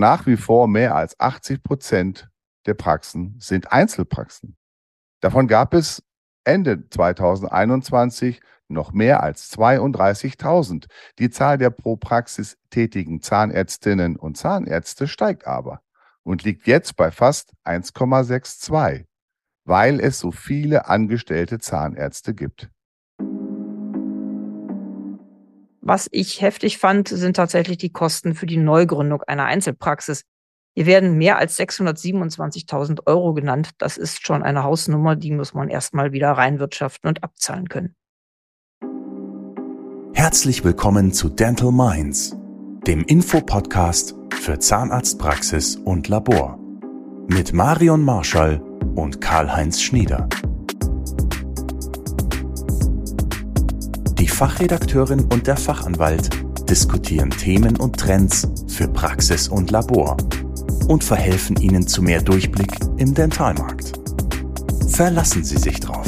nach wie vor mehr als 80 Prozent der Praxen sind Einzelpraxen. Davon gab es Ende 2021 noch mehr als 32.000. Die Zahl der pro Praxis tätigen Zahnärztinnen und Zahnärzte steigt aber und liegt jetzt bei fast 1,62, weil es so viele angestellte Zahnärzte gibt. Was ich heftig fand, sind tatsächlich die Kosten für die Neugründung einer Einzelpraxis. Hier werden mehr als 627.000 Euro genannt. Das ist schon eine Hausnummer, die muss man erstmal wieder reinwirtschaften und abzahlen können. Herzlich willkommen zu Dental Minds, dem Infopodcast für Zahnarztpraxis und Labor. Mit Marion Marschall und Karl-Heinz Schnieder. Fachredakteurin und der Fachanwalt diskutieren Themen und Trends für Praxis und Labor und verhelfen Ihnen zu mehr Durchblick im Dentalmarkt. Verlassen Sie sich drauf.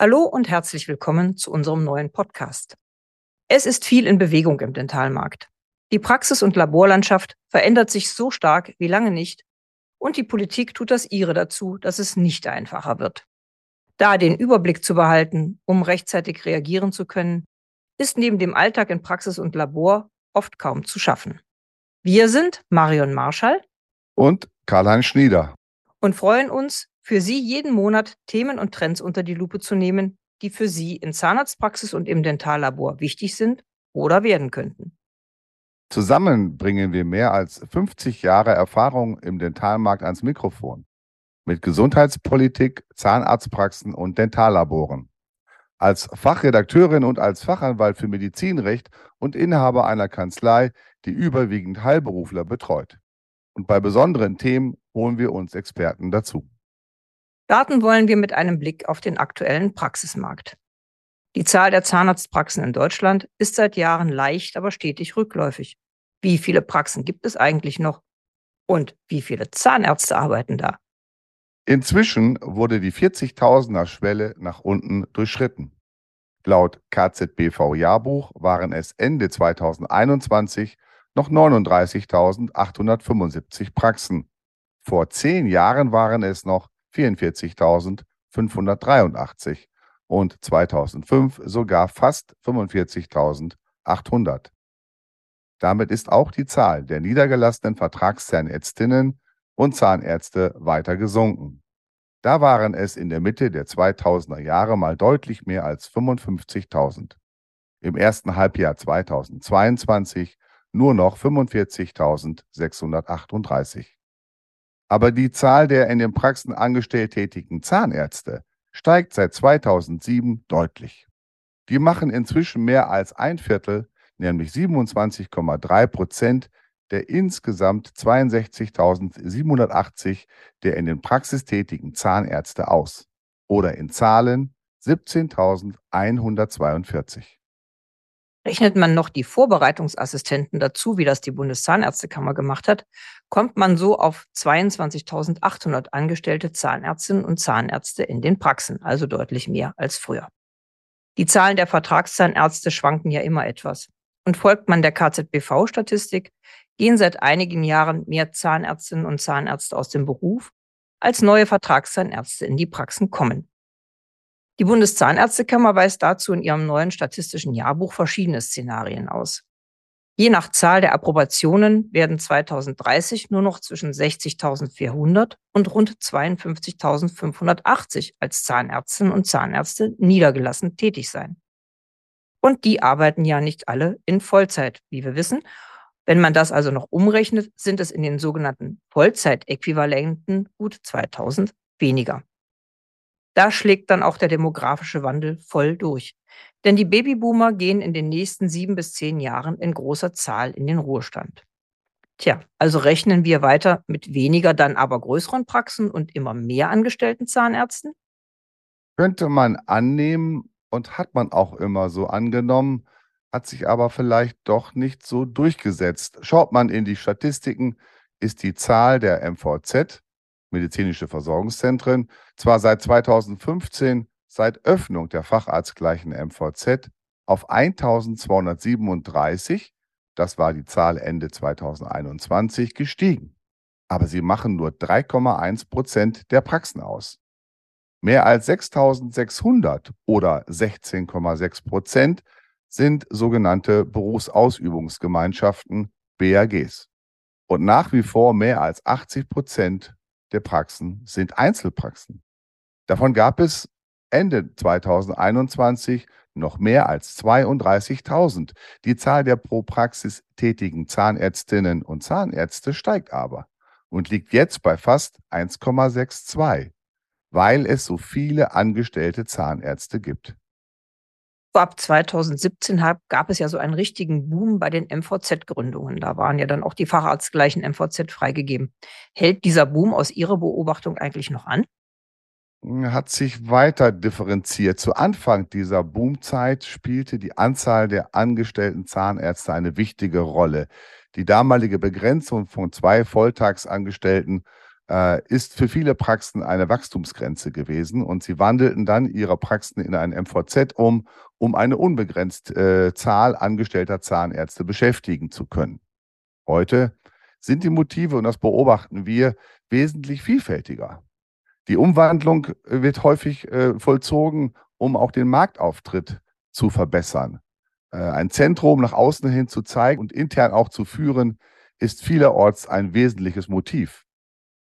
Hallo und herzlich willkommen zu unserem neuen Podcast. Es ist viel in Bewegung im Dentalmarkt. Die Praxis- und Laborlandschaft verändert sich so stark wie lange nicht und die Politik tut das ihre dazu, dass es nicht einfacher wird. Da den Überblick zu behalten, um rechtzeitig reagieren zu können, ist neben dem Alltag in Praxis und Labor oft kaum zu schaffen. Wir sind Marion Marschall und Karl-Heinz Schnieder und freuen uns, für Sie jeden Monat Themen und Trends unter die Lupe zu nehmen, die für Sie in Zahnarztpraxis und im Dentallabor wichtig sind oder werden könnten. Zusammen bringen wir mehr als 50 Jahre Erfahrung im Dentalmarkt ans Mikrofon. Mit Gesundheitspolitik, Zahnarztpraxen und Dentallaboren. Als Fachredakteurin und als Fachanwalt für Medizinrecht und Inhaber einer Kanzlei, die überwiegend Heilberufler betreut. Und bei besonderen Themen holen wir uns Experten dazu. Starten wollen wir mit einem Blick auf den aktuellen Praxismarkt. Die Zahl der Zahnarztpraxen in Deutschland ist seit Jahren leicht, aber stetig rückläufig. Wie viele Praxen gibt es eigentlich noch? Und wie viele Zahnärzte arbeiten da? Inzwischen wurde die 40.000er Schwelle nach unten durchschritten. Laut KZBV-Jahrbuch waren es Ende 2021 noch 39.875 Praxen. Vor zehn Jahren waren es noch 44.583 und 2005 sogar fast 45.800. Damit ist auch die Zahl der niedergelassenen Vertragszahnärztinnen und Zahnärzte weiter gesunken. Da waren es in der Mitte der 2000er Jahre mal deutlich mehr als 55.000. Im ersten Halbjahr 2022 nur noch 45.638. Aber die Zahl der in den Praxen angestellt tätigen Zahnärzte steigt seit 2007 deutlich. Die machen inzwischen mehr als ein Viertel, nämlich 27,3 Prozent der insgesamt 62.780 der in den Praxis tätigen Zahnärzte aus. Oder in Zahlen 17.142. Rechnet man noch die Vorbereitungsassistenten dazu, wie das die Bundeszahnärztekammer gemacht hat, kommt man so auf 22.800 angestellte Zahnärztinnen und Zahnärzte in den Praxen, also deutlich mehr als früher. Die Zahlen der Vertragszahnärzte schwanken ja immer etwas. Und folgt man der KZBV-Statistik, gehen seit einigen Jahren mehr Zahnärztinnen und Zahnärzte aus dem Beruf, als neue Vertragszahnärzte in die Praxen kommen. Die Bundeszahnärztekammer weist dazu in ihrem neuen statistischen Jahrbuch verschiedene Szenarien aus. Je nach Zahl der Approbationen werden 2030 nur noch zwischen 60.400 und rund 52.580 als Zahnärztinnen und Zahnärzte niedergelassen tätig sein. Und die arbeiten ja nicht alle in Vollzeit, wie wir wissen. Wenn man das also noch umrechnet, sind es in den sogenannten Vollzeitäquivalenten gut 2000 weniger. Da schlägt dann auch der demografische Wandel voll durch. Denn die Babyboomer gehen in den nächsten sieben bis zehn Jahren in großer Zahl in den Ruhestand. Tja, also rechnen wir weiter mit weniger, dann aber größeren Praxen und immer mehr angestellten Zahnärzten? Könnte man annehmen und hat man auch immer so angenommen, hat sich aber vielleicht doch nicht so durchgesetzt. Schaut man in die Statistiken, ist die Zahl der MVZ medizinische Versorgungszentren, zwar seit 2015, seit Öffnung der facharztgleichen MVZ, auf 1237, das war die Zahl Ende 2021, gestiegen. Aber sie machen nur 3,1 Prozent der Praxen aus. Mehr als 6600 oder 16,6 Prozent sind sogenannte Berufsausübungsgemeinschaften, BAGs. Und nach wie vor mehr als 80 Prozent der Praxen sind Einzelpraxen. Davon gab es Ende 2021 noch mehr als 32.000. Die Zahl der pro Praxis tätigen Zahnärztinnen und Zahnärzte steigt aber und liegt jetzt bei fast 1,62, weil es so viele angestellte Zahnärzte gibt. Ab 2017 gab es ja so einen richtigen Boom bei den MVZ-Gründungen. Da waren ja dann auch die facharztgleichen MVZ freigegeben. Hält dieser Boom aus Ihrer Beobachtung eigentlich noch an? hat sich weiter differenziert. Zu Anfang dieser Boomzeit spielte die Anzahl der angestellten Zahnärzte eine wichtige Rolle. Die damalige Begrenzung von zwei Volltagsangestellten ist für viele Praxen eine Wachstumsgrenze gewesen und sie wandelten dann ihre Praxen in ein MVZ um, um eine unbegrenzte äh, Zahl angestellter Zahnärzte beschäftigen zu können. Heute sind die Motive, und das beobachten wir, wesentlich vielfältiger. Die Umwandlung äh, wird häufig äh, vollzogen, um auch den Marktauftritt zu verbessern. Äh, ein Zentrum nach außen hin zu zeigen und intern auch zu führen, ist vielerorts ein wesentliches Motiv.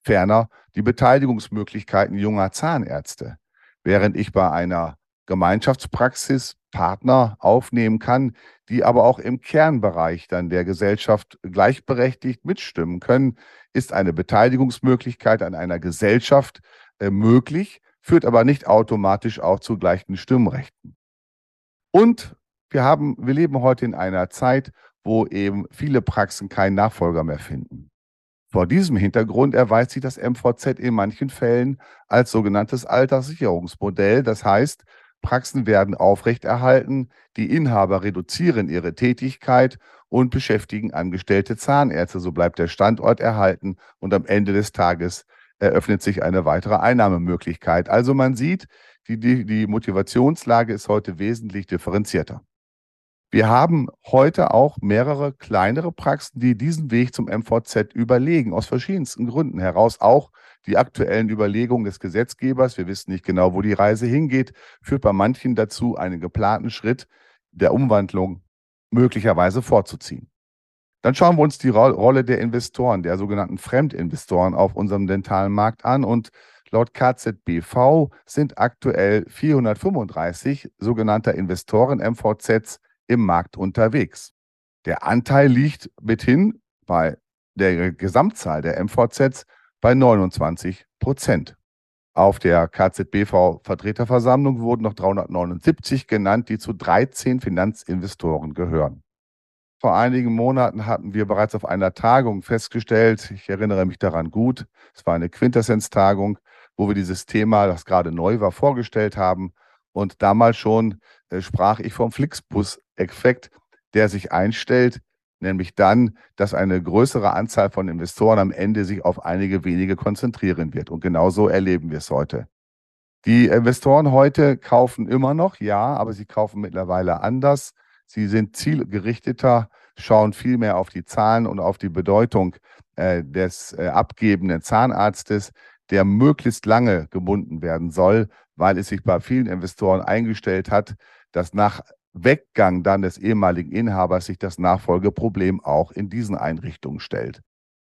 Ferner die Beteiligungsmöglichkeiten junger Zahnärzte. Während ich bei einer Gemeinschaftspraxis Partner aufnehmen kann, die aber auch im Kernbereich dann der Gesellschaft gleichberechtigt mitstimmen können, ist eine Beteiligungsmöglichkeit an einer Gesellschaft äh, möglich, führt aber nicht automatisch auch zu gleichen Stimmrechten. Und wir haben, wir leben heute in einer Zeit, wo eben viele Praxen keinen Nachfolger mehr finden. Vor diesem Hintergrund erweist sich das MVZ in manchen Fällen als sogenanntes Alterssicherungsmodell. Das heißt, Praxen werden aufrechterhalten, die Inhaber reduzieren ihre Tätigkeit und beschäftigen angestellte Zahnärzte. So bleibt der Standort erhalten und am Ende des Tages eröffnet sich eine weitere Einnahmemöglichkeit. Also man sieht, die, die, die Motivationslage ist heute wesentlich differenzierter. Wir haben heute auch mehrere kleinere Praxen, die diesen Weg zum MVZ überlegen, aus verschiedensten Gründen heraus. Auch die aktuellen Überlegungen des Gesetzgebers, wir wissen nicht genau, wo die Reise hingeht, führt bei manchen dazu, einen geplanten Schritt der Umwandlung möglicherweise vorzuziehen. Dann schauen wir uns die Rolle der Investoren, der sogenannten Fremdinvestoren auf unserem dentalen Markt an. Und laut KZBV sind aktuell 435 sogenannter Investoren-MVZs im Markt unterwegs. Der Anteil liegt mithin bei der Gesamtzahl der MVZs bei 29 Prozent. Auf der KZBV-Vertreterversammlung wurden noch 379 genannt, die zu 13 Finanzinvestoren gehören. Vor einigen Monaten hatten wir bereits auf einer Tagung festgestellt, ich erinnere mich daran gut, es war eine Quintessenz-Tagung, wo wir dieses Thema, das gerade neu war, vorgestellt haben. Und damals schon äh, sprach ich vom Flixbus-Effekt, der sich einstellt, nämlich dann, dass eine größere Anzahl von Investoren am Ende sich auf einige wenige konzentrieren wird. Und genau so erleben wir es heute. Die Investoren heute kaufen immer noch, ja, aber sie kaufen mittlerweile anders. Sie sind zielgerichteter, schauen viel mehr auf die Zahlen und auf die Bedeutung äh, des äh, abgebenden Zahnarztes, der möglichst lange gebunden werden soll, weil es sich bei vielen Investoren eingestellt hat, dass nach Weggang dann des ehemaligen Inhabers sich das Nachfolgeproblem auch in diesen Einrichtungen stellt.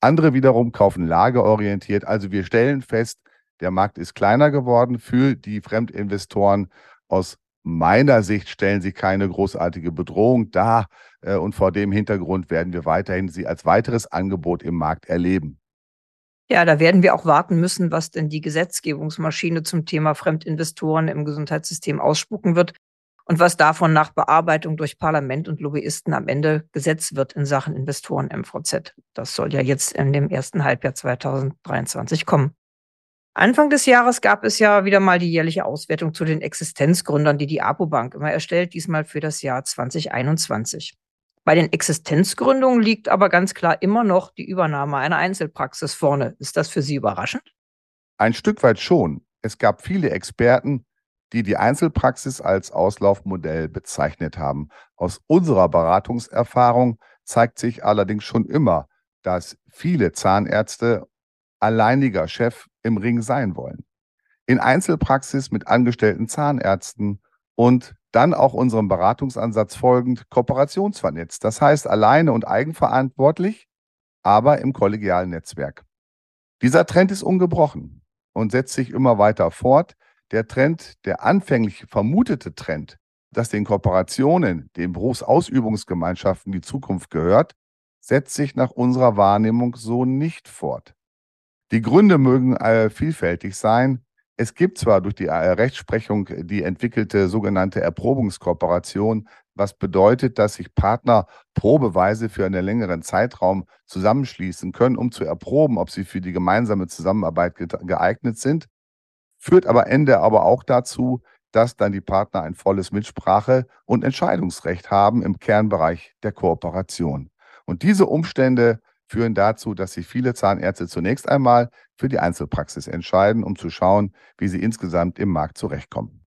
Andere wiederum kaufen lagerorientiert. Also wir stellen fest, der Markt ist kleiner geworden für die Fremdinvestoren aus meiner Sicht stellen sie keine großartige Bedrohung dar. Äh, und vor dem Hintergrund werden wir weiterhin sie als weiteres Angebot im Markt erleben. Ja, da werden wir auch warten müssen, was denn die Gesetzgebungsmaschine zum Thema Fremdinvestoren im Gesundheitssystem ausspucken wird und was davon nach Bearbeitung durch Parlament und Lobbyisten am Ende gesetzt wird in Sachen Investoren MVZ. Das soll ja jetzt in dem ersten Halbjahr 2023 kommen. Anfang des Jahres gab es ja wieder mal die jährliche Auswertung zu den Existenzgründern, die die APO-Bank immer erstellt, diesmal für das Jahr 2021. Bei den Existenzgründungen liegt aber ganz klar immer noch die Übernahme einer Einzelpraxis vorne. Ist das für Sie überraschend? Ein Stück weit schon. Es gab viele Experten, die die Einzelpraxis als Auslaufmodell bezeichnet haben. Aus unserer Beratungserfahrung zeigt sich allerdings schon immer, dass viele Zahnärzte alleiniger Chef im Ring sein wollen. In Einzelpraxis mit angestellten Zahnärzten und dann auch unserem Beratungsansatz folgend kooperationsvernetzt. Das heißt alleine und eigenverantwortlich, aber im kollegialen Netzwerk. Dieser Trend ist ungebrochen und setzt sich immer weiter fort. Der Trend, der anfänglich vermutete Trend, dass den Kooperationen, den Berufsausübungsgemeinschaften die Zukunft gehört, setzt sich nach unserer Wahrnehmung so nicht fort. Die Gründe mögen äh, vielfältig sein. Es gibt zwar durch die Rechtsprechung die entwickelte sogenannte Erprobungskooperation, was bedeutet, dass sich Partner probeweise für einen längeren Zeitraum zusammenschließen können, um zu erproben, ob sie für die gemeinsame Zusammenarbeit geeignet sind, führt aber Ende aber auch dazu, dass dann die Partner ein volles Mitsprache- und Entscheidungsrecht haben im Kernbereich der Kooperation. Und diese Umstände führen dazu, dass sich viele Zahnärzte zunächst einmal für die Einzelpraxis entscheiden, um zu schauen, wie sie insgesamt im Markt zurechtkommen.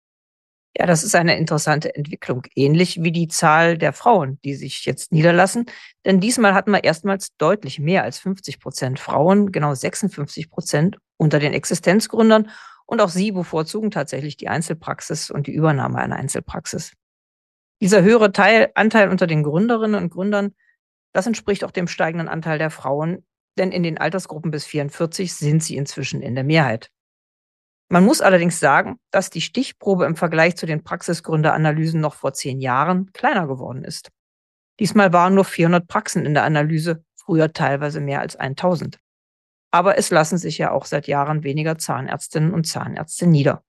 Ja, das ist eine interessante Entwicklung, ähnlich wie die Zahl der Frauen, die sich jetzt niederlassen. Denn diesmal hatten wir erstmals deutlich mehr als 50 Prozent Frauen, genau 56 Prozent unter den Existenzgründern. Und auch sie bevorzugen tatsächlich die Einzelpraxis und die Übernahme einer Einzelpraxis. Dieser höhere Teil, Anteil unter den Gründerinnen und Gründern das entspricht auch dem steigenden Anteil der Frauen, denn in den Altersgruppen bis 44 sind sie inzwischen in der Mehrheit. Man muss allerdings sagen, dass die Stichprobe im Vergleich zu den Praxisgründeranalysen noch vor zehn Jahren kleiner geworden ist. Diesmal waren nur 400 Praxen in der Analyse, früher teilweise mehr als 1000. Aber es lassen sich ja auch seit Jahren weniger Zahnärztinnen und Zahnärzte nieder.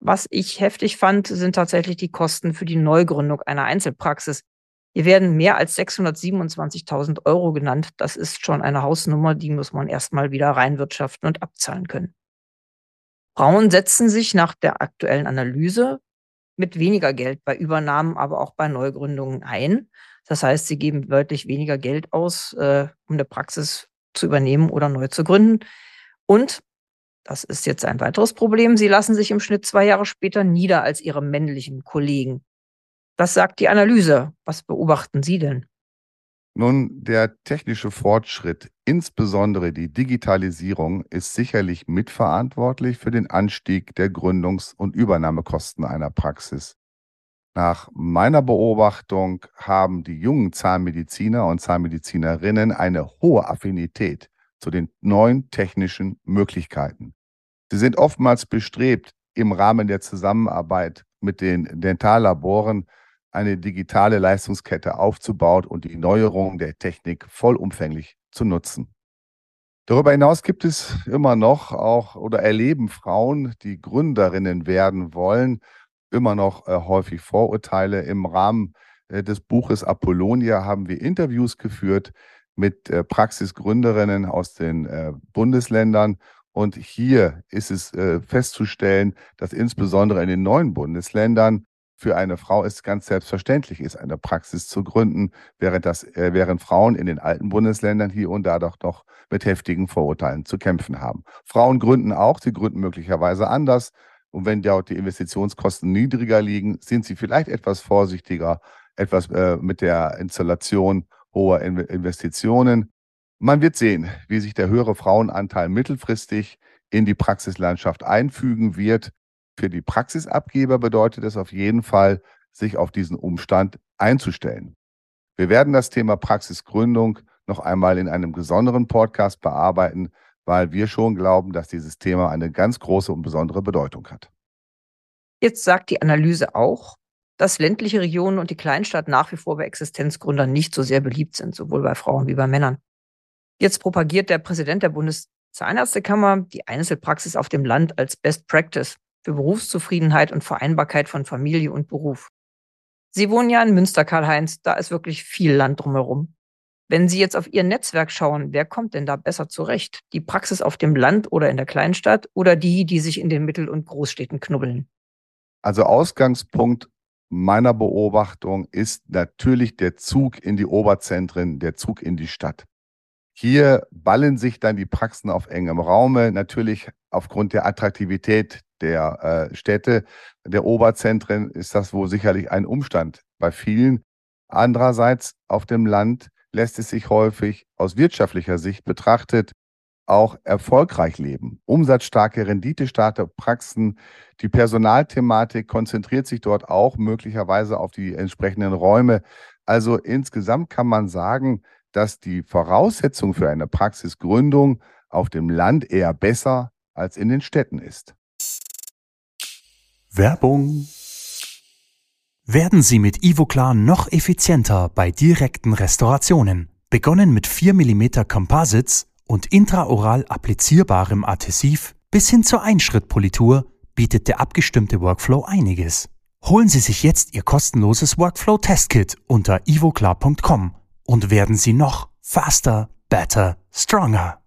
Was ich heftig fand, sind tatsächlich die Kosten für die Neugründung einer Einzelpraxis, hier werden mehr als 627.000 Euro genannt. Das ist schon eine Hausnummer, die muss man erstmal wieder reinwirtschaften und abzahlen können. Frauen setzen sich nach der aktuellen Analyse mit weniger Geld bei Übernahmen, aber auch bei Neugründungen ein. Das heißt, sie geben deutlich weniger Geld aus, äh, um eine Praxis zu übernehmen oder neu zu gründen. Und das ist jetzt ein weiteres Problem. Sie lassen sich im Schnitt zwei Jahre später nieder als ihre männlichen Kollegen. Was sagt die Analyse? Was beobachten Sie denn? Nun, der technische Fortschritt, insbesondere die Digitalisierung, ist sicherlich mitverantwortlich für den Anstieg der Gründungs- und Übernahmekosten einer Praxis. Nach meiner Beobachtung haben die jungen Zahnmediziner und Zahnmedizinerinnen eine hohe Affinität zu den neuen technischen Möglichkeiten. Sie sind oftmals bestrebt, im Rahmen der Zusammenarbeit mit den Dentallaboren eine digitale Leistungskette aufzubauen und die Neuerungen der Technik vollumfänglich zu nutzen. Darüber hinaus gibt es immer noch auch oder erleben Frauen, die Gründerinnen werden wollen, immer noch äh, häufig Vorurteile. Im Rahmen äh, des Buches Apollonia haben wir Interviews geführt mit äh, Praxisgründerinnen aus den Bundesländern. Und hier ist es festzustellen, dass insbesondere in den neuen Bundesländern für eine Frau es ganz selbstverständlich ist, eine Praxis zu gründen, während, das, äh, während Frauen in den alten Bundesländern hier und da doch noch mit heftigen Vorurteilen zu kämpfen haben. Frauen gründen auch, sie gründen möglicherweise anders. Und wenn dort die Investitionskosten niedriger liegen, sind sie vielleicht etwas vorsichtiger, etwas äh, mit der Installation hoher in Investitionen. Man wird sehen, wie sich der höhere Frauenanteil mittelfristig in die Praxislandschaft einfügen wird. Für die Praxisabgeber bedeutet es auf jeden Fall, sich auf diesen Umstand einzustellen. Wir werden das Thema Praxisgründung noch einmal in einem besonderen Podcast bearbeiten, weil wir schon glauben, dass dieses Thema eine ganz große und besondere Bedeutung hat. Jetzt sagt die Analyse auch, dass ländliche Regionen und die Kleinstadt nach wie vor bei Existenzgründern nicht so sehr beliebt sind, sowohl bei Frauen wie bei Männern. Jetzt propagiert der Präsident der Bundeszahnärztekammer die Einzelpraxis auf dem Land als Best Practice für Berufszufriedenheit und Vereinbarkeit von Familie und Beruf. Sie wohnen ja in Münster, Karl-Heinz, da ist wirklich viel Land drumherum. Wenn Sie jetzt auf Ihr Netzwerk schauen, wer kommt denn da besser zurecht? Die Praxis auf dem Land oder in der Kleinstadt oder die, die sich in den Mittel- und Großstädten knubbeln? Also Ausgangspunkt meiner Beobachtung ist natürlich der Zug in die Oberzentren, der Zug in die Stadt. Hier ballen sich dann die Praxen auf engem Raume, natürlich aufgrund der Attraktivität der äh, Städte, der Oberzentren ist das wohl sicherlich ein Umstand. Bei vielen andererseits auf dem Land lässt es sich häufig aus wirtschaftlicher Sicht betrachtet auch erfolgreich leben. Umsatzstarke, renditestarke Praxen. Die Personalthematik konzentriert sich dort auch möglicherweise auf die entsprechenden Räume. Also insgesamt kann man sagen, dass die Voraussetzung für eine Praxisgründung auf dem Land eher besser als in den Städten ist. Werbung. Werden Sie mit Ivoclar noch effizienter bei direkten Restaurationen. Begonnen mit 4 mm Composites und intraoral applizierbarem Adhesiv bis hin zur Einschrittpolitur bietet der abgestimmte Workflow einiges. Holen Sie sich jetzt Ihr kostenloses Workflow Testkit unter ivoclar.com und werden Sie noch faster, better, stronger.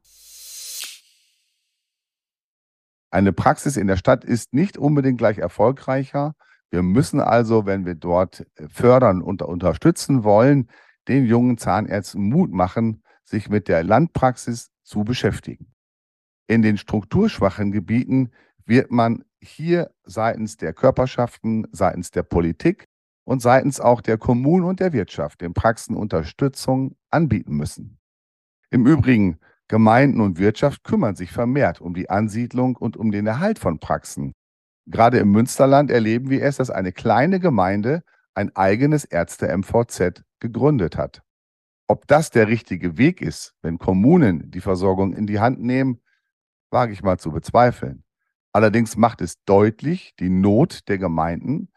Eine Praxis in der Stadt ist nicht unbedingt gleich erfolgreicher. Wir müssen also, wenn wir dort fördern und unterstützen wollen, den jungen Zahnärzten Mut machen, sich mit der Landpraxis zu beschäftigen. In den strukturschwachen Gebieten wird man hier seitens der Körperschaften, seitens der Politik und seitens auch der Kommunen und der Wirtschaft den Praxen Unterstützung anbieten müssen. Im Übrigen, Gemeinden und Wirtschaft kümmern sich vermehrt um die Ansiedlung und um den Erhalt von Praxen. Gerade im Münsterland erleben wir es, dass eine kleine Gemeinde ein eigenes Ärzte-MVZ gegründet hat. Ob das der richtige Weg ist, wenn Kommunen die Versorgung in die Hand nehmen, wage ich mal zu bezweifeln. Allerdings macht es deutlich die Not der Gemeinden,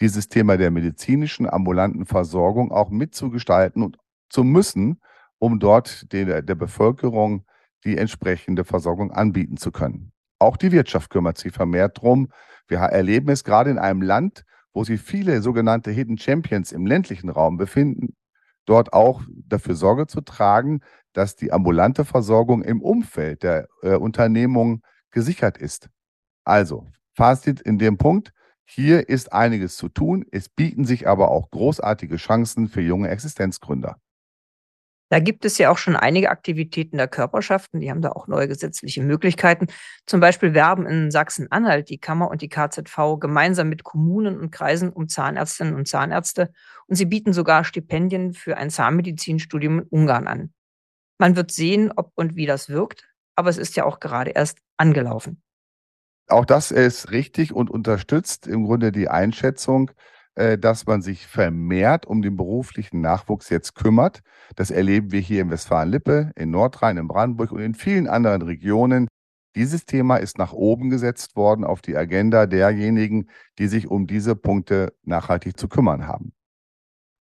dieses Thema der medizinischen ambulanten Versorgung auch mitzugestalten und zu müssen, um dort der, der Bevölkerung die entsprechende Versorgung anbieten zu können. Auch die Wirtschaft kümmert sich vermehrt drum. Wir erleben es gerade in einem Land, wo sich viele sogenannte Hidden Champions im ländlichen Raum befinden, dort auch dafür Sorge zu tragen, dass die ambulante Versorgung im Umfeld der äh, Unternehmung gesichert ist. Also, Fazit in dem Punkt, hier ist einiges zu tun, es bieten sich aber auch großartige Chancen für junge Existenzgründer. Da gibt es ja auch schon einige Aktivitäten der Körperschaften, die haben da auch neue gesetzliche Möglichkeiten. Zum Beispiel werben in Sachsen-Anhalt die Kammer und die KZV gemeinsam mit Kommunen und Kreisen um Zahnärztinnen und Zahnärzte und sie bieten sogar Stipendien für ein Zahnmedizinstudium in Ungarn an. Man wird sehen, ob und wie das wirkt, aber es ist ja auch gerade erst angelaufen. Auch das ist richtig und unterstützt im Grunde die Einschätzung, dass man sich vermehrt um den beruflichen Nachwuchs jetzt kümmert. Das erleben wir hier in Westfalen-Lippe, in Nordrhein, in Brandenburg und in vielen anderen Regionen. Dieses Thema ist nach oben gesetzt worden auf die Agenda derjenigen, die sich um diese Punkte nachhaltig zu kümmern haben.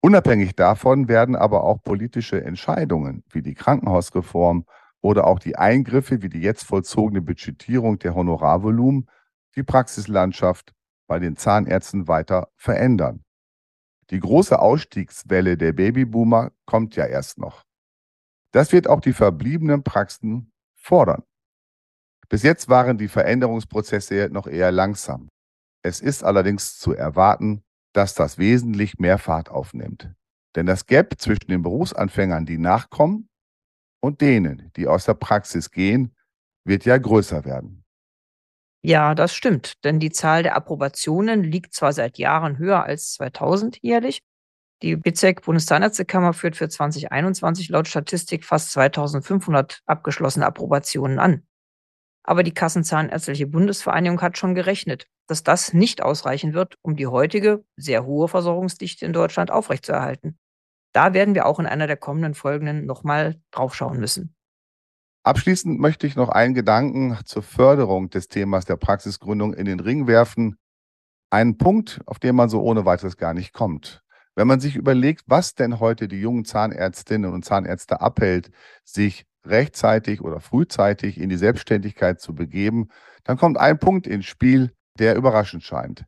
Unabhängig davon werden aber auch politische Entscheidungen wie die Krankenhausreform oder auch die Eingriffe wie die jetzt vollzogene Budgetierung der Honorarvolumen die Praxislandschaft bei den Zahnärzten weiter verändern. Die große Ausstiegswelle der Babyboomer kommt ja erst noch. Das wird auch die verbliebenen Praxen fordern. Bis jetzt waren die Veränderungsprozesse noch eher langsam. Es ist allerdings zu erwarten, dass das wesentlich mehr Fahrt aufnimmt. Denn das Gap zwischen den Berufsanfängern, die nachkommen, und denen, die aus der Praxis gehen, wird ja größer werden. Ja, das stimmt, denn die Zahl der Approbationen liegt zwar seit Jahren höher als 2000 jährlich. Die BZEC Bundeszahnärztekammer führt für 2021 laut Statistik fast 2500 abgeschlossene Approbationen an. Aber die Kassenzahnärztliche Bundesvereinigung hat schon gerechnet, dass das nicht ausreichen wird, um die heutige sehr hohe Versorgungsdichte in Deutschland aufrechtzuerhalten. Da werden wir auch in einer der kommenden Folgen nochmal draufschauen müssen. Abschließend möchte ich noch einen Gedanken zur Förderung des Themas der Praxisgründung in den Ring werfen. Einen Punkt, auf den man so ohne weiteres gar nicht kommt. Wenn man sich überlegt, was denn heute die jungen Zahnärztinnen und Zahnärzte abhält, sich rechtzeitig oder frühzeitig in die Selbstständigkeit zu begeben, dann kommt ein Punkt ins Spiel, der überraschend scheint.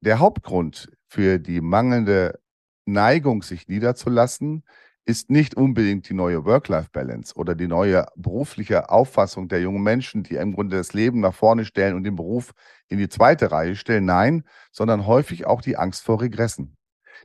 Der Hauptgrund für die mangelnde Neigung, sich niederzulassen, ist nicht unbedingt die neue Work-Life-Balance oder die neue berufliche Auffassung der jungen Menschen, die im Grunde das Leben nach vorne stellen und den Beruf in die zweite Reihe stellen. Nein, sondern häufig auch die Angst vor Regressen.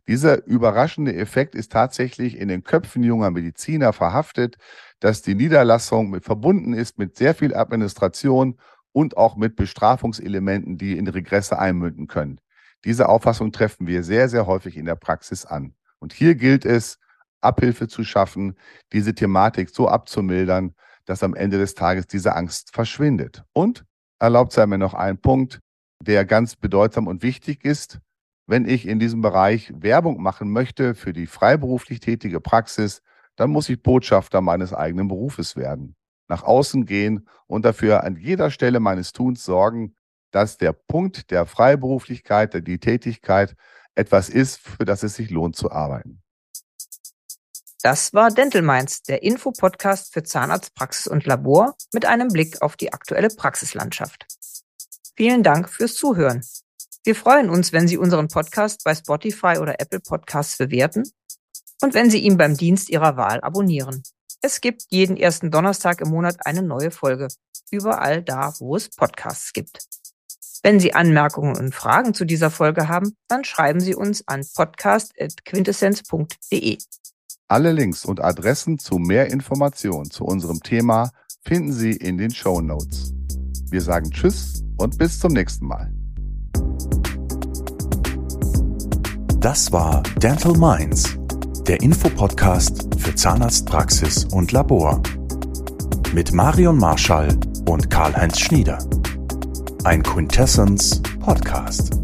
Dieser überraschende Effekt ist tatsächlich in den Köpfen junger Mediziner verhaftet, dass die Niederlassung mit, verbunden ist mit sehr viel Administration und auch mit Bestrafungselementen, die in Regresse einmünden können. Diese Auffassung treffen wir sehr, sehr häufig in der Praxis an. Und hier gilt es, Abhilfe zu schaffen, diese Thematik so abzumildern, dass am Ende des Tages diese Angst verschwindet. Und erlaubt sei mir noch ein Punkt, der ganz bedeutsam und wichtig ist. Wenn ich in diesem Bereich Werbung machen möchte für die freiberuflich tätige Praxis, dann muss ich Botschafter meines eigenen Berufes werden. Nach außen gehen und dafür an jeder Stelle meines Tuns sorgen, dass der Punkt der Freiberuflichkeit, die Tätigkeit etwas ist, für das es sich lohnt zu arbeiten. Das war Dental Minds, der Infopodcast für Zahnarztpraxis und Labor mit einem Blick auf die aktuelle Praxislandschaft. Vielen Dank fürs Zuhören. Wir freuen uns, wenn Sie unseren Podcast bei Spotify oder Apple Podcasts bewerten und wenn Sie ihn beim Dienst Ihrer Wahl abonnieren. Es gibt jeden ersten Donnerstag im Monat eine neue Folge, überall da, wo es Podcasts gibt. Wenn Sie Anmerkungen und Fragen zu dieser Folge haben, dann schreiben Sie uns an podcast.quintessenz.de. Alle Links und Adressen zu mehr Informationen zu unserem Thema finden Sie in den Show Notes. Wir sagen Tschüss und bis zum nächsten Mal. Das war Dental Minds der Infopodcast für Zahnarztpraxis und Labor. Mit Marion Marschall und Karl-Heinz Schnieder. Ein Quintessence Podcast.